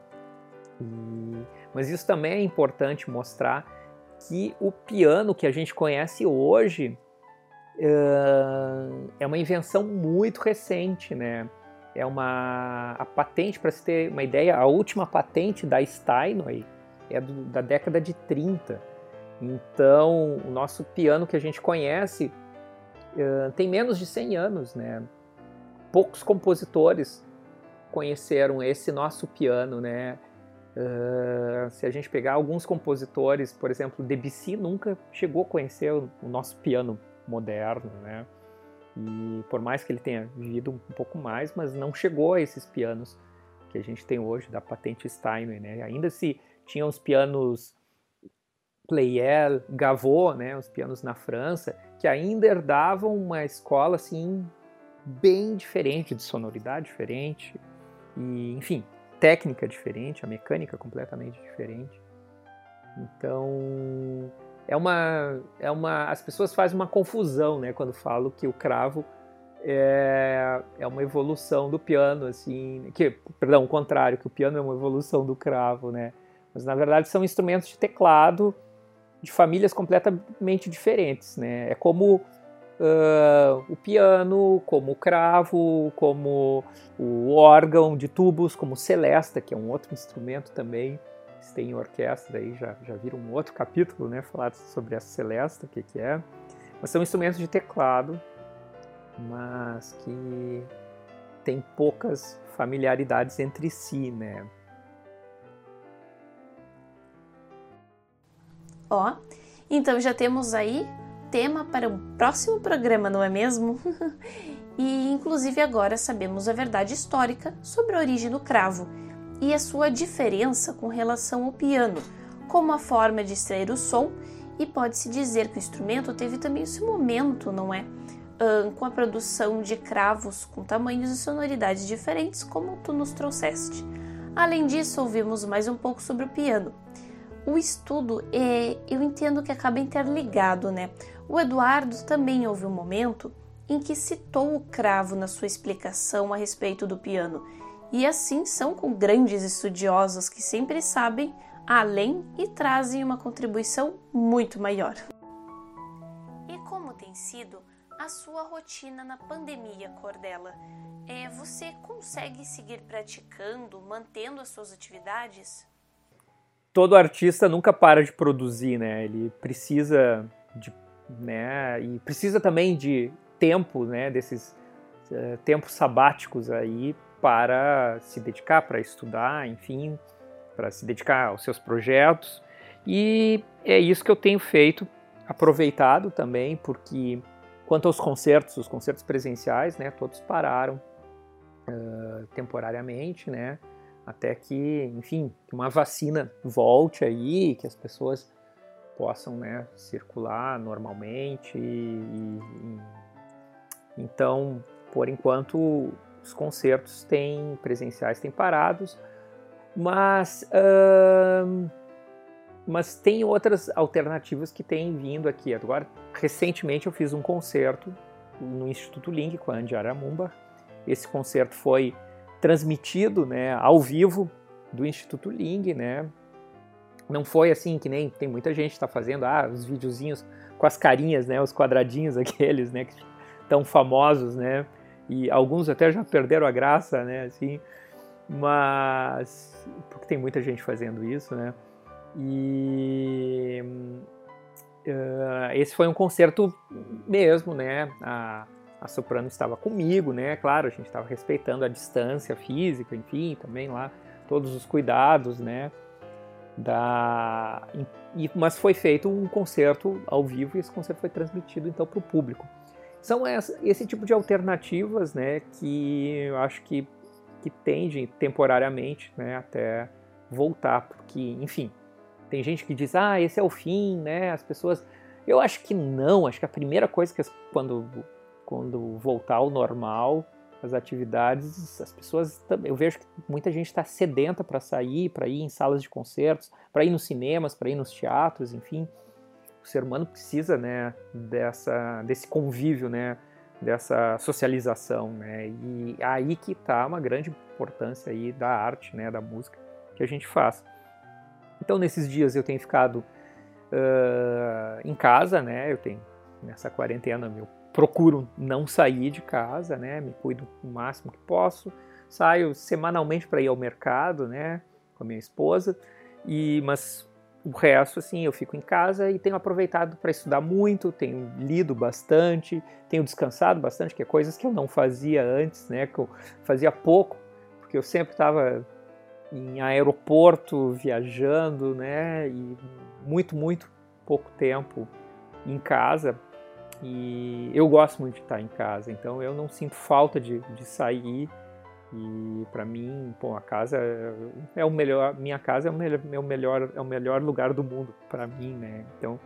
[SPEAKER 3] E... Mas isso também é importante mostrar que o piano que a gente conhece hoje é uma invenção muito recente, né? é uma a patente para se ter uma ideia, a última patente da Steinway é do, da década de 30. Então, o nosso piano que a gente conhece uh, tem menos de 100 anos, né? Poucos compositores conheceram esse nosso piano, né? Uh, se a gente pegar alguns compositores, por exemplo, Debussy nunca chegou a conhecer o, o nosso piano moderno, né? E por mais que ele tenha vivido um pouco mais, mas não chegou a esses pianos que a gente tem hoje da patente Steinway, né? Ainda se tinha os pianos Pleyel, Gavot, né, os pianos na França, que ainda herdavam uma escola assim bem diferente, de sonoridade diferente e, enfim, técnica diferente, a mecânica completamente diferente. Então, é uma, é uma. As pessoas fazem uma confusão, né, quando falam que o cravo é, é uma evolução do piano, assim, que, perdão, o contrário, que o piano é uma evolução do cravo, né? Mas na verdade são instrumentos de teclado de famílias completamente diferentes, né? É como uh, o piano, como o cravo, como o órgão de tubos, como o celesta, que é um outro instrumento também tem orquestra aí já, já viram um outro capítulo, né, falado sobre a celesta, o que, que é. Mas são instrumentos de teclado, mas que tem poucas familiaridades entre si, né.
[SPEAKER 1] Ó, então já temos aí tema para o próximo programa, não é mesmo? [LAUGHS] e inclusive agora sabemos a verdade histórica sobre a origem do cravo e a sua diferença com relação ao piano, como a forma de extrair o som, e pode-se dizer que o instrumento teve também seu momento, não é? com a produção de cravos com tamanhos e sonoridades diferentes, como tu nos trouxeste. Além disso, ouvimos mais um pouco sobre o piano. O estudo, é, eu entendo que acaba interligado, né? O Eduardo também houve um momento em que citou o cravo na sua explicação a respeito do piano, e assim são com grandes estudiosos que sempre sabem além e trazem uma contribuição muito maior. E como tem sido a sua rotina na pandemia, Cordela? É, você consegue seguir praticando, mantendo as suas atividades?
[SPEAKER 3] Todo artista nunca para de produzir, né? Ele precisa de, né? E precisa também de tempo, né? Desses uh, tempos sabáticos aí para se dedicar, para estudar, enfim, para se dedicar aos seus projetos. E é isso que eu tenho feito, aproveitado também, porque Quanto aos concertos, os concertos presenciais, né, todos pararam uh, temporariamente, né, até que, enfim, que uma vacina volte aí, que as pessoas possam, né, circular normalmente. E, e, então, por enquanto, os concertos têm presenciais têm parados, mas uh, mas tem outras alternativas que têm vindo aqui. Agora, recentemente eu fiz um concerto no Instituto Ling com a Andiara Mumba. Esse concerto foi transmitido, né, ao vivo do Instituto Ling, né? Não foi assim que nem tem muita gente está fazendo, ah, os videozinhos com as carinhas, né, os quadradinhos [LAUGHS] aqueles, né, que tão famosos, né? E alguns até já perderam a graça, né, assim. Mas porque tem muita gente fazendo isso, né? E uh, esse foi um concerto mesmo, né? A, a soprano estava comigo, né? Claro, a gente estava respeitando a distância física, enfim, também lá todos os cuidados, né? Da, e, mas foi feito um concerto ao vivo e esse concerto foi transmitido então para o público. São esse tipo de alternativas, né? Que eu acho que que tendem temporariamente, né? Até voltar, porque, enfim, tem gente que diz, ah, esse é o fim, né? As pessoas. Eu acho que não. Acho que a primeira coisa que quando, quando voltar ao normal, as atividades, as pessoas. Eu vejo que muita gente está sedenta para sair, para ir em salas de concertos, para ir nos cinemas, para ir nos teatros, enfim. O ser humano precisa, né, dessa, desse convívio, né, dessa socialização, né? E aí que está uma grande importância aí da arte, né, da música que a gente faz. Então, nesses dias eu tenho ficado uh, em casa, né? Eu tenho nessa quarentena eu procuro não sair de casa, né? Me cuido o máximo que posso. Saio semanalmente para ir ao mercado, né? Com a minha esposa. E mas o resto, assim, eu fico em casa e tenho aproveitado para estudar muito, tenho lido bastante, tenho descansado bastante, que é coisas que eu não fazia antes, né? Que eu fazia pouco, porque eu sempre estava em aeroporto, viajando, né? E muito, muito pouco tempo em casa. E eu gosto muito de estar em casa, então eu não sinto falta de, de sair. E para mim, pô, a casa é o melhor, minha casa é o meu melhor, é o melhor lugar do mundo para mim, né? Então,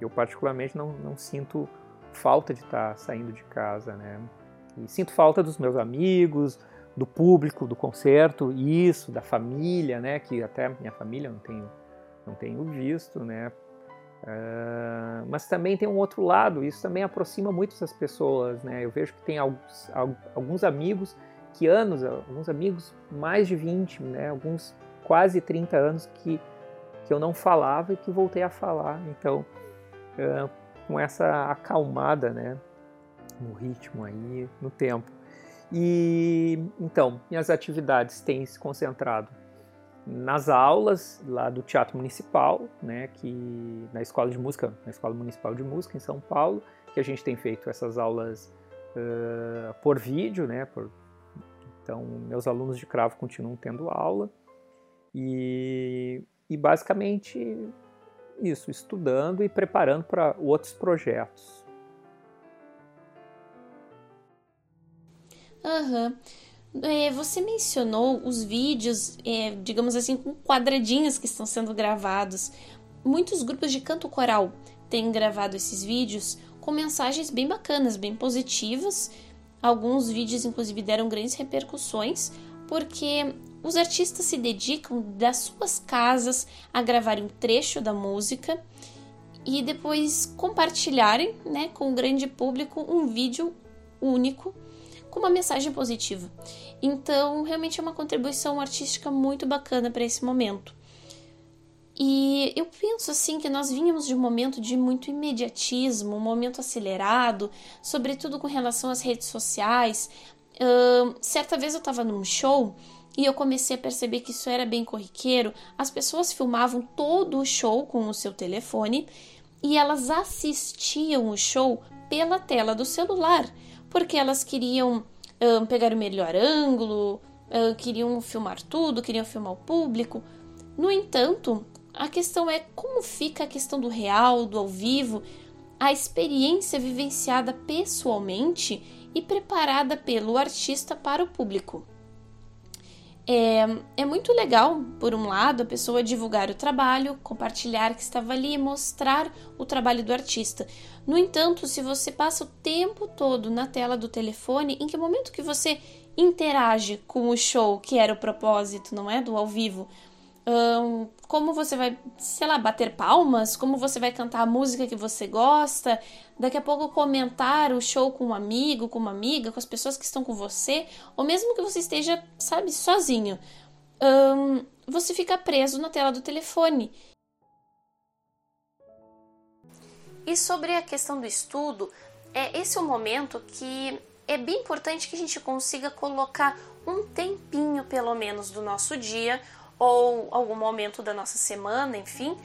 [SPEAKER 3] eu particularmente não, não sinto falta de estar saindo de casa, né? E sinto falta dos meus amigos, do público do concerto, isso, da família, né, que até minha família não tenho, não tenho visto, né, uh, mas também tem um outro lado, isso também aproxima muito essas pessoas, né, eu vejo que tem alguns, alguns amigos que anos, alguns amigos mais de 20, né, alguns quase 30 anos que, que eu não falava e que voltei a falar, então uh, com essa acalmada, né, no ritmo aí, no tempo. E então, minhas atividades têm se concentrado nas aulas lá do Teatro Municipal, né, que na Escola de Música, na Escola Municipal de Música em São Paulo, que a gente tem feito essas aulas uh, por vídeo, né, por, então meus alunos de cravo continuam tendo aula e, e basicamente isso, estudando e preparando para outros projetos.
[SPEAKER 1] Aham. Uhum. É, você mencionou os vídeos, é, digamos assim, com quadradinhos que estão sendo gravados. Muitos grupos de canto coral têm gravado esses vídeos com mensagens bem bacanas, bem positivas. Alguns vídeos, inclusive, deram grandes repercussões, porque os artistas se dedicam das suas casas a gravar um trecho da música e depois compartilharem né, com o grande público um vídeo único com uma mensagem positiva. Então, realmente é uma contribuição artística muito bacana para esse momento. E eu penso assim que nós vínhamos de um momento de muito imediatismo, um momento acelerado, sobretudo com relação às redes sociais. Uh, certa vez eu estava num show e eu comecei a perceber que isso era bem corriqueiro. As pessoas filmavam todo o show com o seu telefone e elas assistiam o show pela tela do celular, porque elas queriam uh, pegar o melhor ângulo, uh, queriam filmar tudo, queriam filmar o público. No entanto, a questão é como fica a questão do real, do ao vivo, a experiência vivenciada pessoalmente e preparada pelo artista para o público. É, é muito legal, por um lado, a pessoa divulgar o trabalho, compartilhar que estava ali mostrar o trabalho do artista. No entanto, se você passa o tempo todo na tela do telefone, em que momento que você interage com o show, que era o propósito, não é? Do ao vivo, um, como você vai, sei lá, bater palmas, como você vai cantar a música que você gosta, daqui a pouco comentar o show com um amigo, com uma amiga, com as pessoas que estão com você, ou mesmo que você esteja, sabe, sozinho. Você fica preso na tela do telefone. E sobre a questão do estudo, é esse é o momento que é bem importante que a gente consiga colocar um tempinho, pelo menos, do nosso dia ou algum momento da nossa semana, enfim,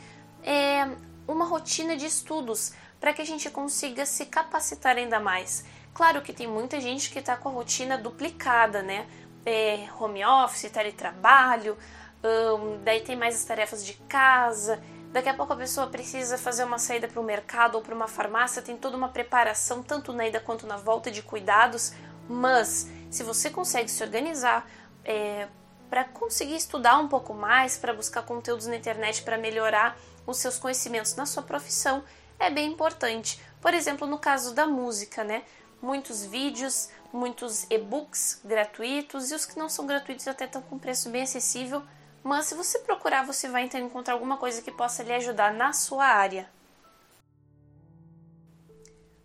[SPEAKER 1] é uma rotina de estudos para que a gente consiga se capacitar ainda mais. Claro que tem muita gente que está com a rotina duplicada, né? É, home office, teletrabalho, um, daí tem mais as tarefas de casa. Daqui a pouco a pessoa precisa fazer uma saída para o mercado ou para uma farmácia, tem toda uma preparação, tanto na ida quanto na volta de cuidados. Mas se você consegue se organizar, é, para conseguir estudar um pouco mais, para buscar conteúdos na internet para melhorar os seus conhecimentos na sua profissão, é bem importante. Por exemplo, no caso da música, né? Muitos vídeos, muitos e-books gratuitos e os que não são gratuitos até estão com preço bem acessível. Mas se você procurar, você vai então encontrar alguma coisa que possa lhe ajudar na sua área.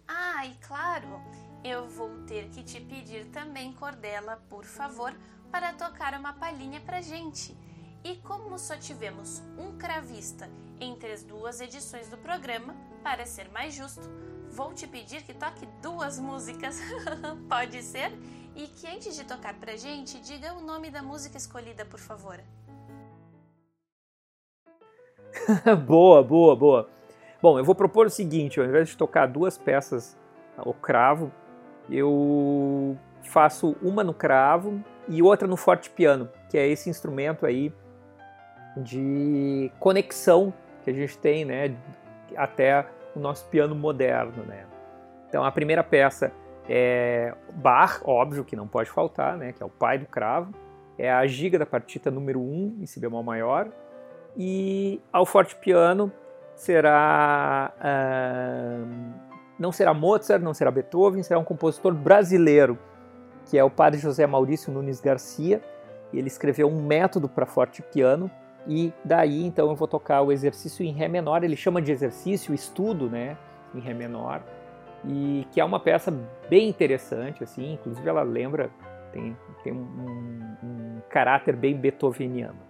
[SPEAKER 1] Ah, e claro, eu vou ter que te pedir também, Cordela, por favor, para tocar uma palhinha pra gente. E como só tivemos um cravista entre as duas edições do programa, para ser mais justo, vou te pedir que toque duas músicas. [LAUGHS] Pode ser? E que antes de tocar pra gente, diga o nome da música escolhida, por favor. [LAUGHS]
[SPEAKER 3] boa, boa, boa. Bom, eu vou propor o seguinte: ao invés de tocar duas peças ao cravo, eu faço uma no cravo e outra no forte piano, que é esse instrumento aí de conexão que a gente tem, né, até o nosso piano moderno, né. Então a primeira peça é Bach, óbvio que não pode faltar, né, que é o pai do cravo, é a giga da partita número 1 em si bemol maior, e ao forte piano será uh, não será Mozart, não será Beethoven, será um compositor brasileiro que é o padre José Maurício Nunes Garcia. Ele escreveu um método para forte piano e daí então eu vou tocar o exercício em ré menor. Ele chama de exercício, estudo, né, em ré menor, e que é uma peça bem interessante, assim. Inclusive ela lembra tem, tem um, um, caráter bem beethoveniano.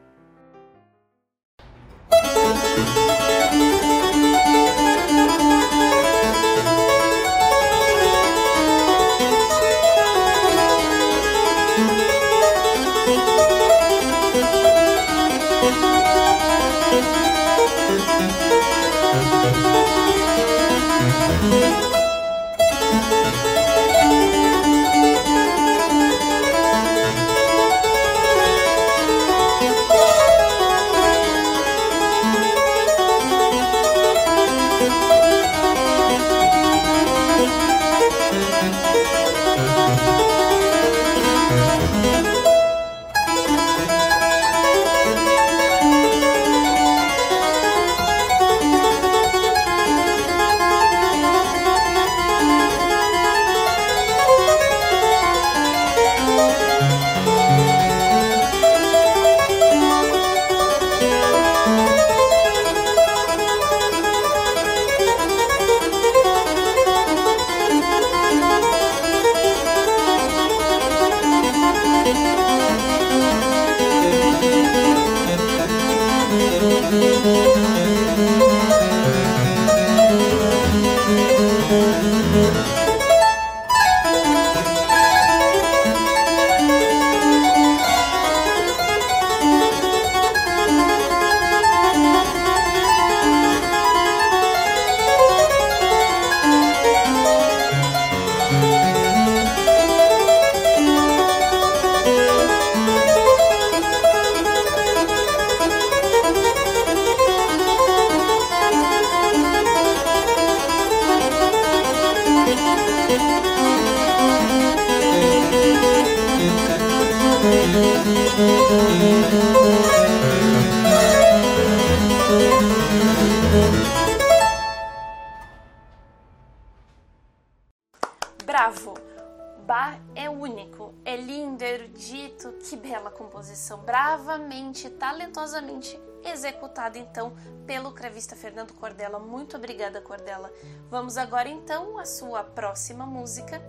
[SPEAKER 1] Composição, bravamente, talentosamente executada então pelo cravista Fernando Cordella. Muito obrigada, Cordella. Vamos agora então à sua próxima música,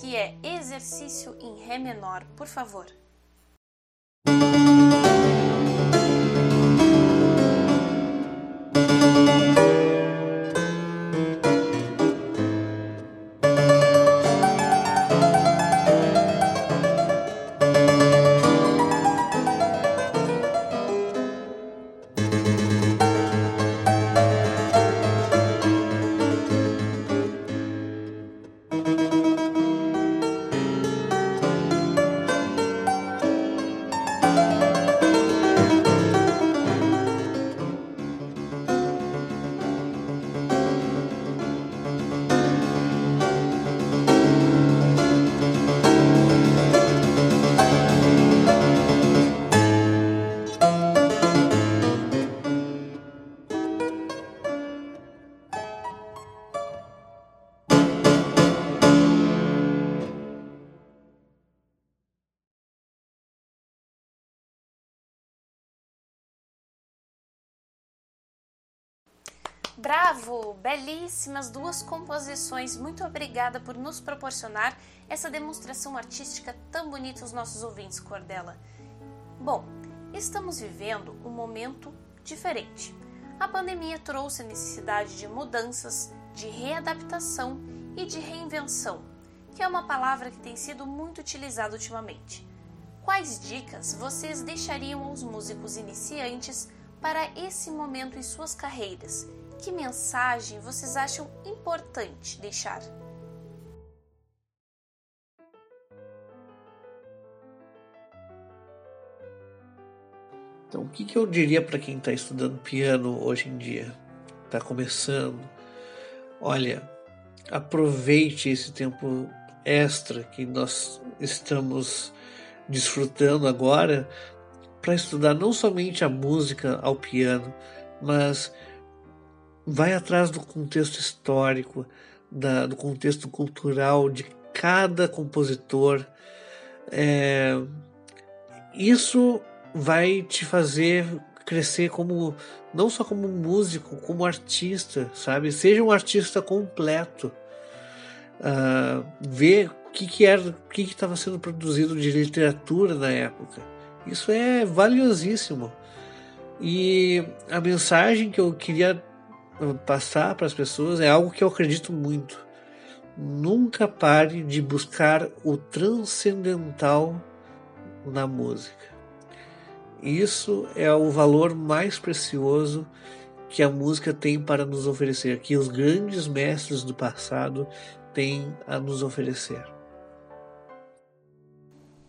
[SPEAKER 1] que é Exercício em Ré menor, por favor. Bravo! Belíssimas duas composições. Muito obrigada por nos proporcionar essa demonstração artística tão bonita aos nossos ouvintes, Cordela. Bom, estamos vivendo um momento diferente. A pandemia trouxe a necessidade de mudanças, de readaptação e de reinvenção, que é uma palavra que tem sido muito utilizada ultimamente. Quais dicas vocês deixariam aos músicos iniciantes para esse momento em suas carreiras que mensagem vocês acham importante deixar?
[SPEAKER 2] Então, o que, que eu diria para quem está estudando piano hoje em dia? Está começando? Olha, aproveite esse tempo extra que nós estamos desfrutando agora para estudar não somente a música ao piano, mas vai atrás do contexto histórico, da, do contexto cultural de cada compositor. É, isso vai te fazer crescer como não só como músico, como artista, sabe? Seja um artista completo. Uh, ver o que, que era, o que estava sendo produzido de literatura na época. Isso é valiosíssimo. E a mensagem que eu queria passar para as pessoas é algo que eu acredito muito. Nunca pare de buscar o transcendental na música. Isso é o valor mais precioso que a música tem para nos oferecer, que os grandes mestres do passado têm a nos oferecer.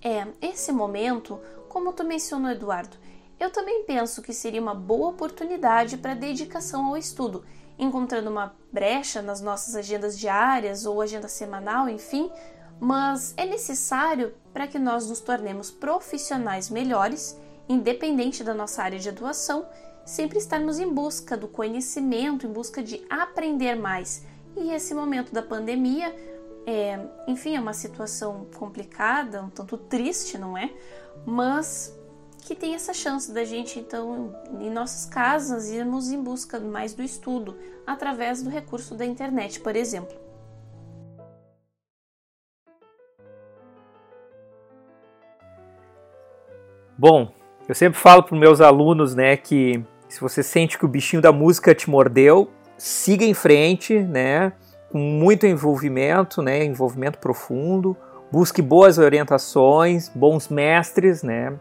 [SPEAKER 1] É, esse momento, como tu mencionou, Eduardo, eu também penso que seria uma boa oportunidade para dedicação ao estudo, encontrando uma brecha nas nossas agendas diárias ou agenda semanal, enfim, mas é necessário para que nós nos tornemos profissionais melhores, independente da nossa área de atuação, sempre estarmos em busca do conhecimento, em busca de aprender mais. E esse momento da pandemia, é, enfim, é uma situação complicada, um tanto triste, não é? Mas que tem essa chance da gente, então, em nossas casas, irmos em busca mais do estudo através do recurso da internet, por exemplo.
[SPEAKER 3] Bom, eu sempre falo para os meus alunos, né, que se você sente que o bichinho da música te mordeu, siga em frente, né, com muito envolvimento, né, envolvimento profundo, busque boas orientações, bons mestres, né,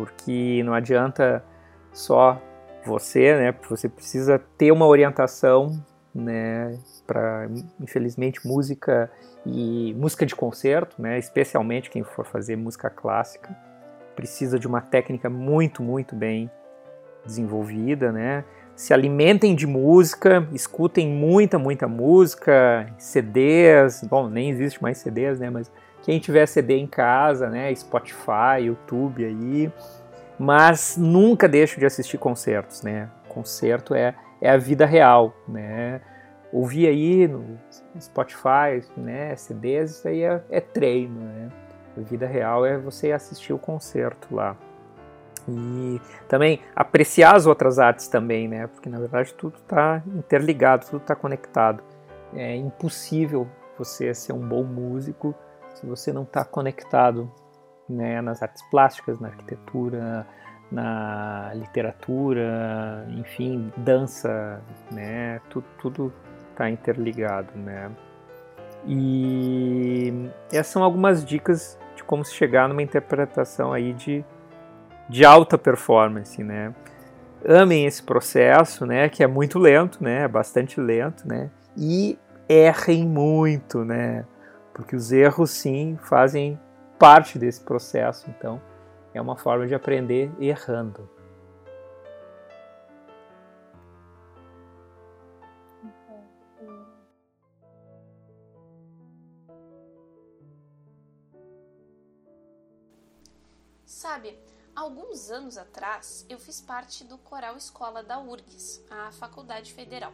[SPEAKER 3] porque não adianta só você, né? Você precisa ter uma orientação, né? Para infelizmente música e música de concerto, né? Especialmente quem for fazer música clássica precisa de uma técnica muito, muito bem desenvolvida, né? Se alimentem de música, escutem muita, muita música, CDs. Bom, nem existe mais CDs, né? Mas quem tiver CD em casa, né, Spotify, YouTube aí, mas nunca deixo de assistir concertos, né? Concerto é, é a vida real, né? Ouvir aí no Spotify, né, CDs, isso aí é, é treino, né? A vida real é você assistir o concerto lá. E também apreciar as outras artes também, né? Porque na verdade tudo está interligado, tudo está conectado. É impossível você ser um bom músico se você não está conectado né, nas artes plásticas, na arquitetura, na literatura, enfim, dança, né? Tudo, está interligado, né? E essas são algumas dicas de como se chegar numa interpretação aí de, de alta performance, né? Amem esse processo, né? Que é muito lento, né? É bastante lento, né? E errem muito, né? Porque os erros, sim, fazem parte desse processo. Então, é uma forma de aprender errando.
[SPEAKER 1] Sabe, alguns anos atrás eu fiz parte do coral escola da URGS, a Faculdade Federal.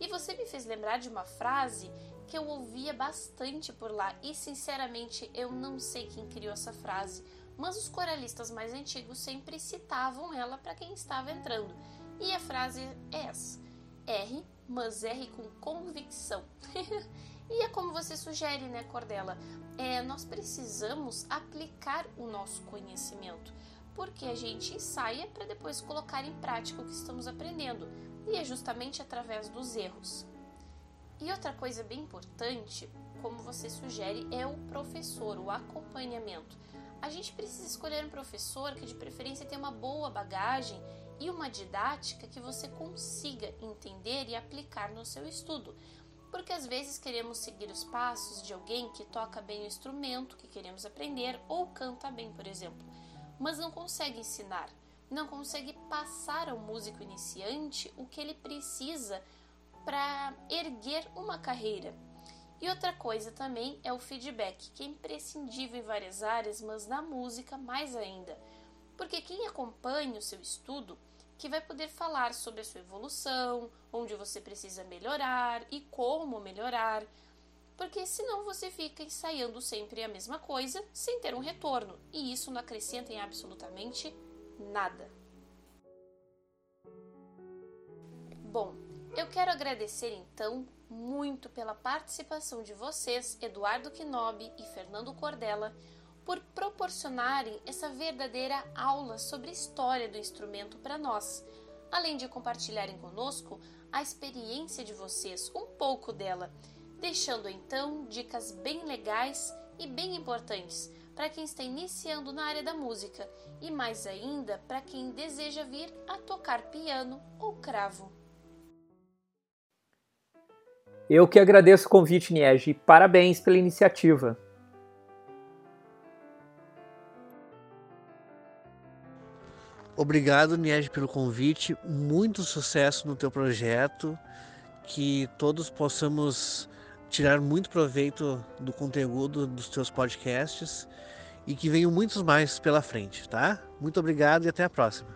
[SPEAKER 1] E você me fez lembrar de uma frase que eu ouvia bastante por lá e sinceramente eu não sei quem criou essa frase, mas os coralistas mais antigos sempre citavam ela para quem estava entrando. E a frase é essa: R, mas R com convicção. [LAUGHS] e é como você sugere, né, Cordela? É, nós precisamos aplicar o nosso conhecimento, porque a gente ensaia para depois colocar em prática o que estamos aprendendo, e é justamente através dos erros. E outra coisa bem importante, como você sugere, é o professor, o acompanhamento. A gente precisa escolher um professor que de preferência tenha uma boa bagagem e uma didática que você consiga entender e aplicar no seu estudo. Porque às vezes queremos seguir os passos de alguém que toca bem o instrumento que queremos aprender ou canta bem, por exemplo, mas não consegue ensinar, não consegue passar ao músico iniciante o que ele precisa para erguer uma carreira. E outra coisa também é o feedback, que é imprescindível em várias áreas, mas na música mais ainda. Porque quem acompanha o seu estudo que vai poder falar sobre a sua evolução, onde você precisa melhorar e como melhorar. Porque senão você fica ensaiando sempre a mesma coisa sem ter um retorno, e isso não acrescenta em absolutamente nada. Bom, eu quero agradecer então muito pela participação de vocês, Eduardo Quinobi e Fernando Cordella, por proporcionarem essa verdadeira aula sobre história do instrumento para nós, além de compartilharem conosco a experiência de vocês, um pouco dela, deixando então dicas bem legais e bem importantes para quem está iniciando na área da música e mais ainda para quem deseja vir a tocar piano ou cravo.
[SPEAKER 3] Eu que agradeço o convite, Niege, e parabéns pela iniciativa.
[SPEAKER 2] Obrigado, Niege, pelo convite. Muito sucesso no teu projeto. Que todos possamos tirar muito proveito do conteúdo dos teus podcasts e que venham muitos mais pela frente, tá? Muito obrigado e até a próxima.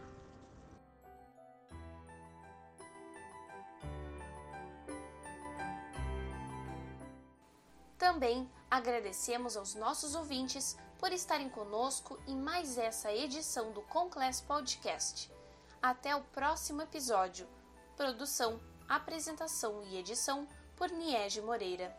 [SPEAKER 1] Também agradecemos aos nossos ouvintes por estarem conosco em mais essa edição do Conclass Podcast. Até o próximo episódio. Produção, apresentação e edição por Niege Moreira.